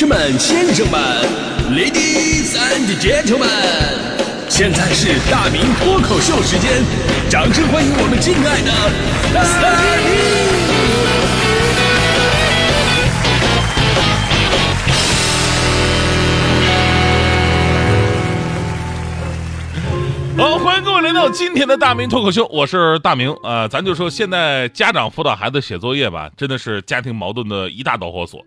士们、先生们，Ladies and Gentlemen，现在是大明脱口秀时间，掌声欢迎我们敬爱的大明！好，欢迎各位来到今天的大明脱口秀，我是大明。呃，咱就说现在家长辅导孩子写作业吧，真的是家庭矛盾的一大导火索。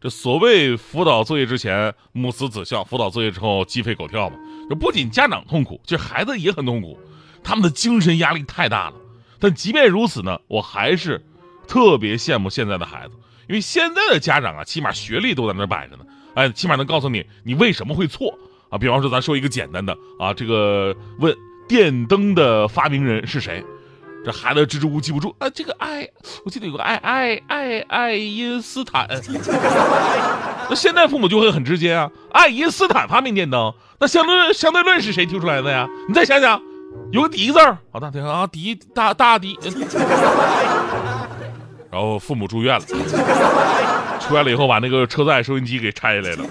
这所谓辅导作业之前母慈子孝，辅导作业之后鸡飞狗跳嘛。这不仅家长痛苦，其实孩子也很痛苦，他们的精神压力太大了。但即便如此呢，我还是特别羡慕现在的孩子，因为现在的家长啊，起码学历都在那摆着呢，哎，起码能告诉你你为什么会错。啊，比方说，咱说一个简单的啊，这个问电灯的发明人是谁？这孩子支支吾吾记不住啊。这个爱，我记得有个爱爱爱爱因斯坦。那现在父母就会很直接啊，爱因斯坦发明电灯，那相对相对论是谁提出来的呀？你再想想，有个迪字儿，好大啊，迪大大迪。然后父母住院了，出院了以后把那个车载收音机给拆下来了。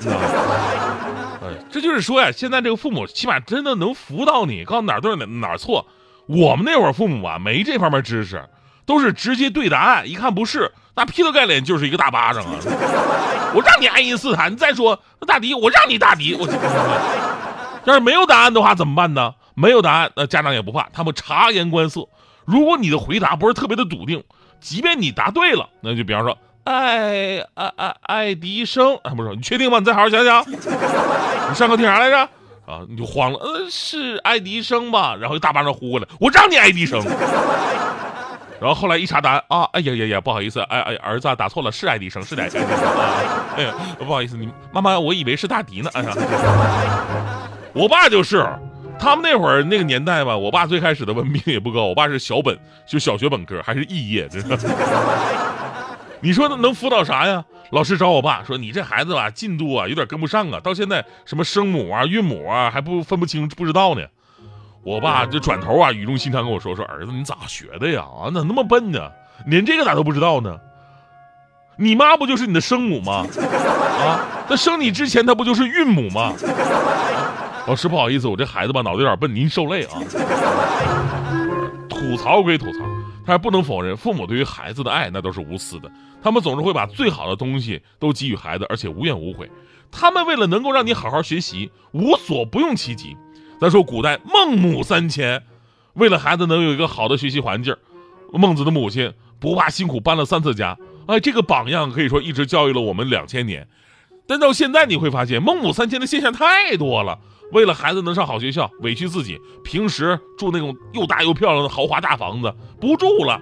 嗯这就是说呀，现在这个父母起码真的能辅导你，告诉哪儿对哪哪儿错。我们那会儿父母啊，没这方面知识，都是直接对答案，一看不是，那劈头盖脸就是一个大巴掌啊！我让你爱因斯坦，你再说那大迪，我让你大迪。我要是没有答案的话怎么办呢？没有答案，那家长也不怕，他们察言观色。如果你的回答不是特别的笃定，即便你答对了，那就比方说。爱爱爱爱迪生，啊，不是你确定吗？你再好好想想。你上课听啥来着？啊，你就慌了。呃，是爱迪生吧？然后一大巴掌呼过来，我让你爱迪生。然后后来一查答案啊，哎呀呀呀，不好意思，哎哎，儿子打错了，是爱迪生，是爱迪生。哎呀，不好意思，你妈妈，我以为是大迪呢。哎呀，我爸就是，他们那会儿那个年代吧，我爸最开始的文凭也不高，我爸是小本，就小学本科，还是肄业，你说能辅导啥呀？老师找我爸说：“你这孩子吧，进度啊有点跟不上啊，到现在什么声母啊、韵母啊还不分不清，不知道呢。”我爸就转头啊，语重心长跟我说：“说儿子，你咋学的呀？啊，咋那么笨呢？连这个咋都不知道呢？你妈不就是你的生母吗？啊，那生你之前她不就是韵母吗？”老师不好意思，我这孩子吧脑子有点笨，您受累啊。吐槽归吐槽。但是不能否认，父母对于孩子的爱那都是无私的。他们总是会把最好的东西都给予孩子，而且无怨无悔。他们为了能够让你好好学习，无所不用其极。咱说古代孟母三迁，为了孩子能有一个好的学习环境，孟子的母亲不怕辛苦搬了三次家。哎，这个榜样可以说一直教育了我们两千年。但到现在你会发现，孟母三迁的现象太多了。为了孩子能上好学校，委屈自己，平时住那种又大又漂亮的豪华大房子不住了，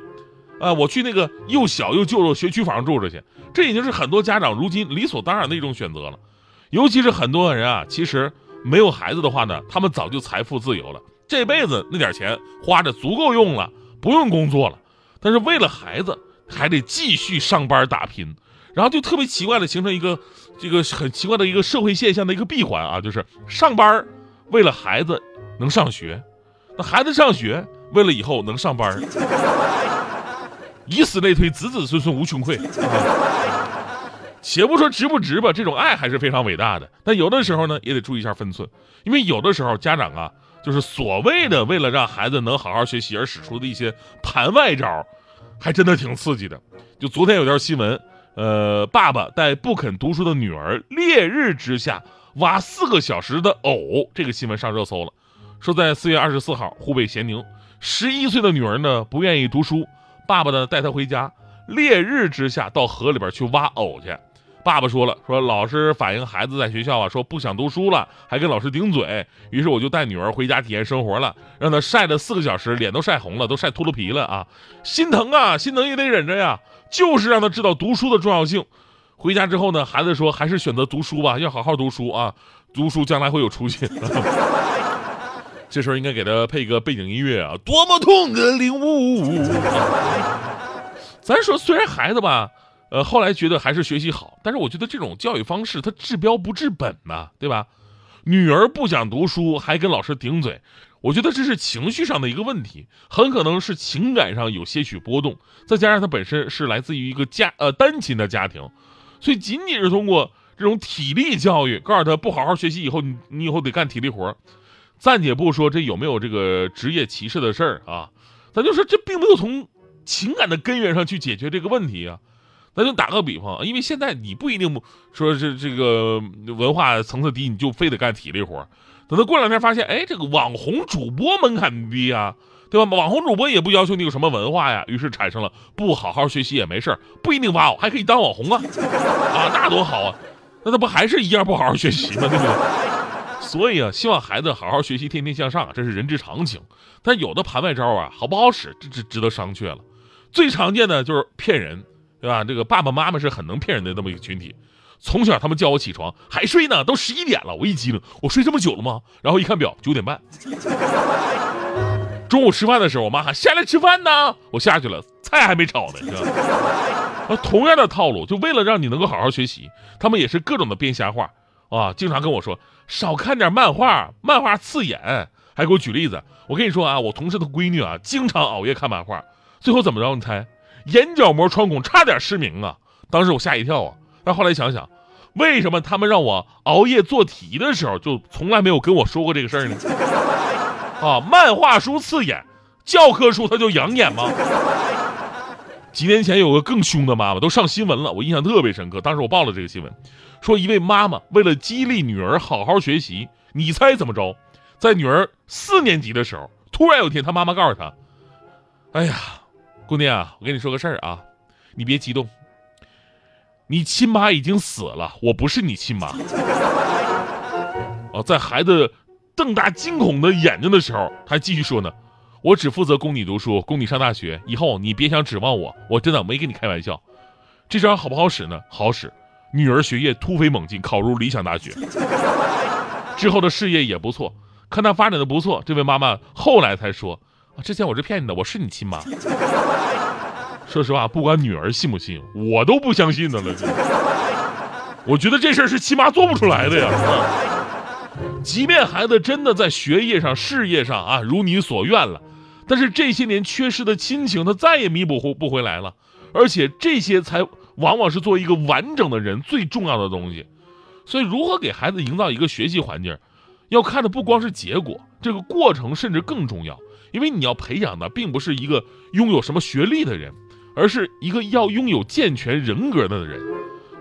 啊，我去那个又小又旧的学区房住着去。这已经是很多家长如今理所当然的一种选择了。尤其是很多人啊，其实没有孩子的话呢，他们早就财富自由了，这辈子那点钱花着足够用了，不用工作了。但是为了孩子，还得继续上班打拼。然后就特别奇怪的形成一个这个很奇怪的一个社会现象的一个闭环啊，就是上班为了孩子能上学，那孩子上学为了以后能上班，以此类推，子子孙孙无穷匮。且不说值不值吧，这种爱还是非常伟大的。但有的时候呢，也得注意一下分寸，因为有的时候家长啊，就是所谓的为了让孩子能好好学习而使出的一些盘外招，还真的挺刺激的。就昨天有条新闻。呃，爸爸带不肯读书的女儿烈日之下挖四个小时的藕，这个新闻上热搜了。说在四月二十四号，湖北咸宁，十一岁的女儿呢不愿意读书，爸爸呢带她回家，烈日之下到河里边去挖藕去。爸爸说了，说老师反映孩子在学校啊，说不想读书了，还跟老师顶嘴。于是我就带女儿回家体验生活了，让她晒了四个小时，脸都晒红了，都晒秃噜皮了啊，心疼啊，心疼也得忍着呀。就是让他知道读书的重要性。回家之后呢，孩子说还是选择读书吧，要好好读书啊，读书将来会有出息。这时候应该给他配一个背景音乐啊，多么痛的领悟。咱说虽然孩子吧，呃，后来觉得还是学习好，但是我觉得这种教育方式它治标不治本呐，对吧？女儿不想读书，还跟老师顶嘴。我觉得这是情绪上的一个问题，很可能是情感上有些许波动，再加上他本身是来自于一个家呃单亲的家庭，所以仅仅是通过这种体力教育，告诉他不好好学习以后，你你以后得干体力活。暂且不说这有没有这个职业歧视的事儿啊，咱就说这并没有从情感的根源上去解决这个问题啊。那就打个比方，因为现在你不一定说是这个文化层次低，你就非得干体力活。等他过两天发现，哎，这个网红主播门槛低啊，对吧？网红主播也不要求你有什么文化呀，于是产生了不好好学习也没事不一定挖我，还可以当网红啊，啊，那多好啊！那他不还是一样不好好学习吗？对不对？所以啊，希望孩子好好学习，天天向上，这是人之常情。但有的盘外招啊，好不好使，这这值得商榷了。最常见的就是骗人。对吧？这个爸爸妈妈是很能骗人的这么一个群体。从小他们叫我起床，还睡呢，都十一点了。我一激灵，我睡这么久了吗？然后一看表，九点半。中午吃饭的时候，我妈喊下来吃饭呢，我下去了，菜还没炒呢。啊，同样的套路，就为了让你能够好好学习，他们也是各种的编瞎话啊，经常跟我说少看点漫画，漫画刺眼，还给我举例子。我跟你说啊，我同事的闺女啊，经常熬夜看漫画，最后怎么着？你猜？眼角膜穿孔，差点失明啊！当时我吓一跳啊！但后来想想，为什么他们让我熬夜做题的时候，就从来没有跟我说过这个事儿呢？啊，漫画书刺眼，教科书它就养眼吗？几年前有个更凶的妈妈，都上新闻了，我印象特别深刻。当时我报了这个新闻，说一位妈妈为了激励女儿好好学习，你猜怎么着？在女儿四年级的时候，突然有一天，她妈妈告诉她：“哎呀。”姑娘啊，我跟你说个事儿啊，你别激动。你亲妈已经死了，我不是你亲妈。哦，在孩子瞪大惊恐的眼睛的时候，他还继续说呢：“我只负责供你读书，供你上大学，以后你别想指望我，我真的没跟你开玩笑。”这招好不好使呢？好使。女儿学业突飞猛进，考入理想大学，之后的事业也不错。看她发展的不错，这位妈妈后来才说。之前我是骗你的，我是你亲妈。说实话，不管女儿信不信，我都不相信的了。我觉得这事儿是亲妈做不出来的呀。即便孩子真的在学业上、事业上啊如你所愿了，但是这些年缺失的亲情，他再也弥补不不回来了。而且这些才往往是作为一个完整的人最重要的东西。所以，如何给孩子营造一个学习环境，要看的不光是结果，这个过程甚至更重要。因为你要培养的并不是一个拥有什么学历的人，而是一个要拥有健全人格的人。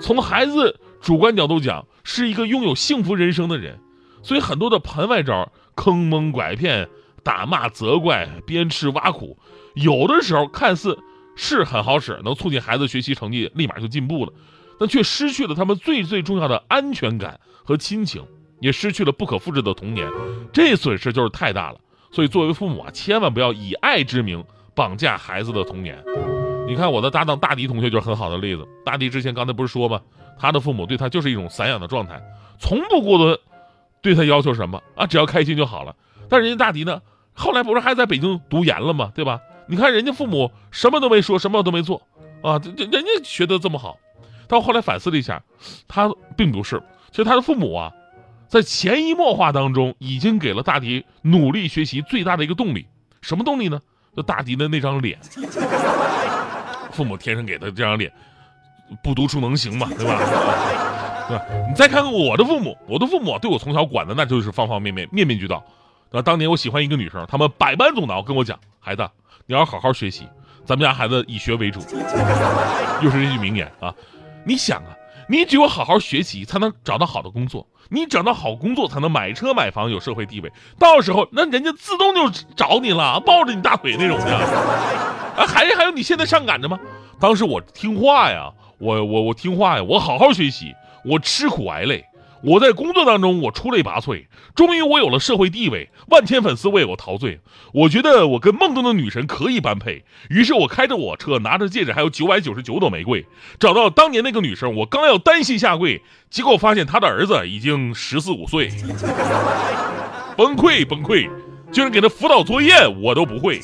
从孩子主观角度讲，是一个拥有幸福人生的人。所以很多的盘外招、坑蒙拐骗、打骂责怪、鞭笞挖苦，有的时候看似是很好使，能促进孩子学习成绩立马就进步了，但却失去了他们最最重要的安全感和亲情，也失去了不可复制的童年。这损失就是太大了。所以，作为父母啊，千万不要以爱之名绑架孩子的童年。你看，我的搭档大迪同学就是很好的例子。大迪之前刚才不是说吗？他的父母对他就是一种散养的状态，从不过多对他要求什么啊，只要开心就好了。但人家大迪呢，后来不是还在北京读研了吗？对吧？你看人家父母什么都没说，什么都没做啊，人人家学得这么好。但我后来反思了一下，他并不是，其实他的父母啊。在潜移默化当中，已经给了大迪努力学习最大的一个动力。什么动力呢？就大迪的那张脸，父母天生给他这张脸，不读书能行吗？对吧？对吧？你再看看我的父母，我的父母对我从小管的那就是方方面面，面面俱到。那当年我喜欢一个女生，他们百般阻挠，跟我讲：“孩子，你要好好学习，咱们家孩子以学为主。”又是这句名言啊！你想啊。你只有好好学习，才能找到好的工作。你找到好工作，才能买车买房，有社会地位。到时候，那人家自动就找你了，抱着你大腿那种的。啊，还还有你现在上赶着吗？当时我听话呀，我我我听话呀，我好好学习，我吃苦挨累。我在工作当中，我出类拔萃，终于我有了社会地位，万千粉丝为我陶醉。我觉得我跟梦中的女神可以般配，于是我开着我车，拿着戒指，还有九百九十九朵玫瑰，找到当年那个女生。我刚要单膝下跪，结果发现她的儿子已经十四五岁，崩溃崩溃，居然给他辅导作业，我都不会。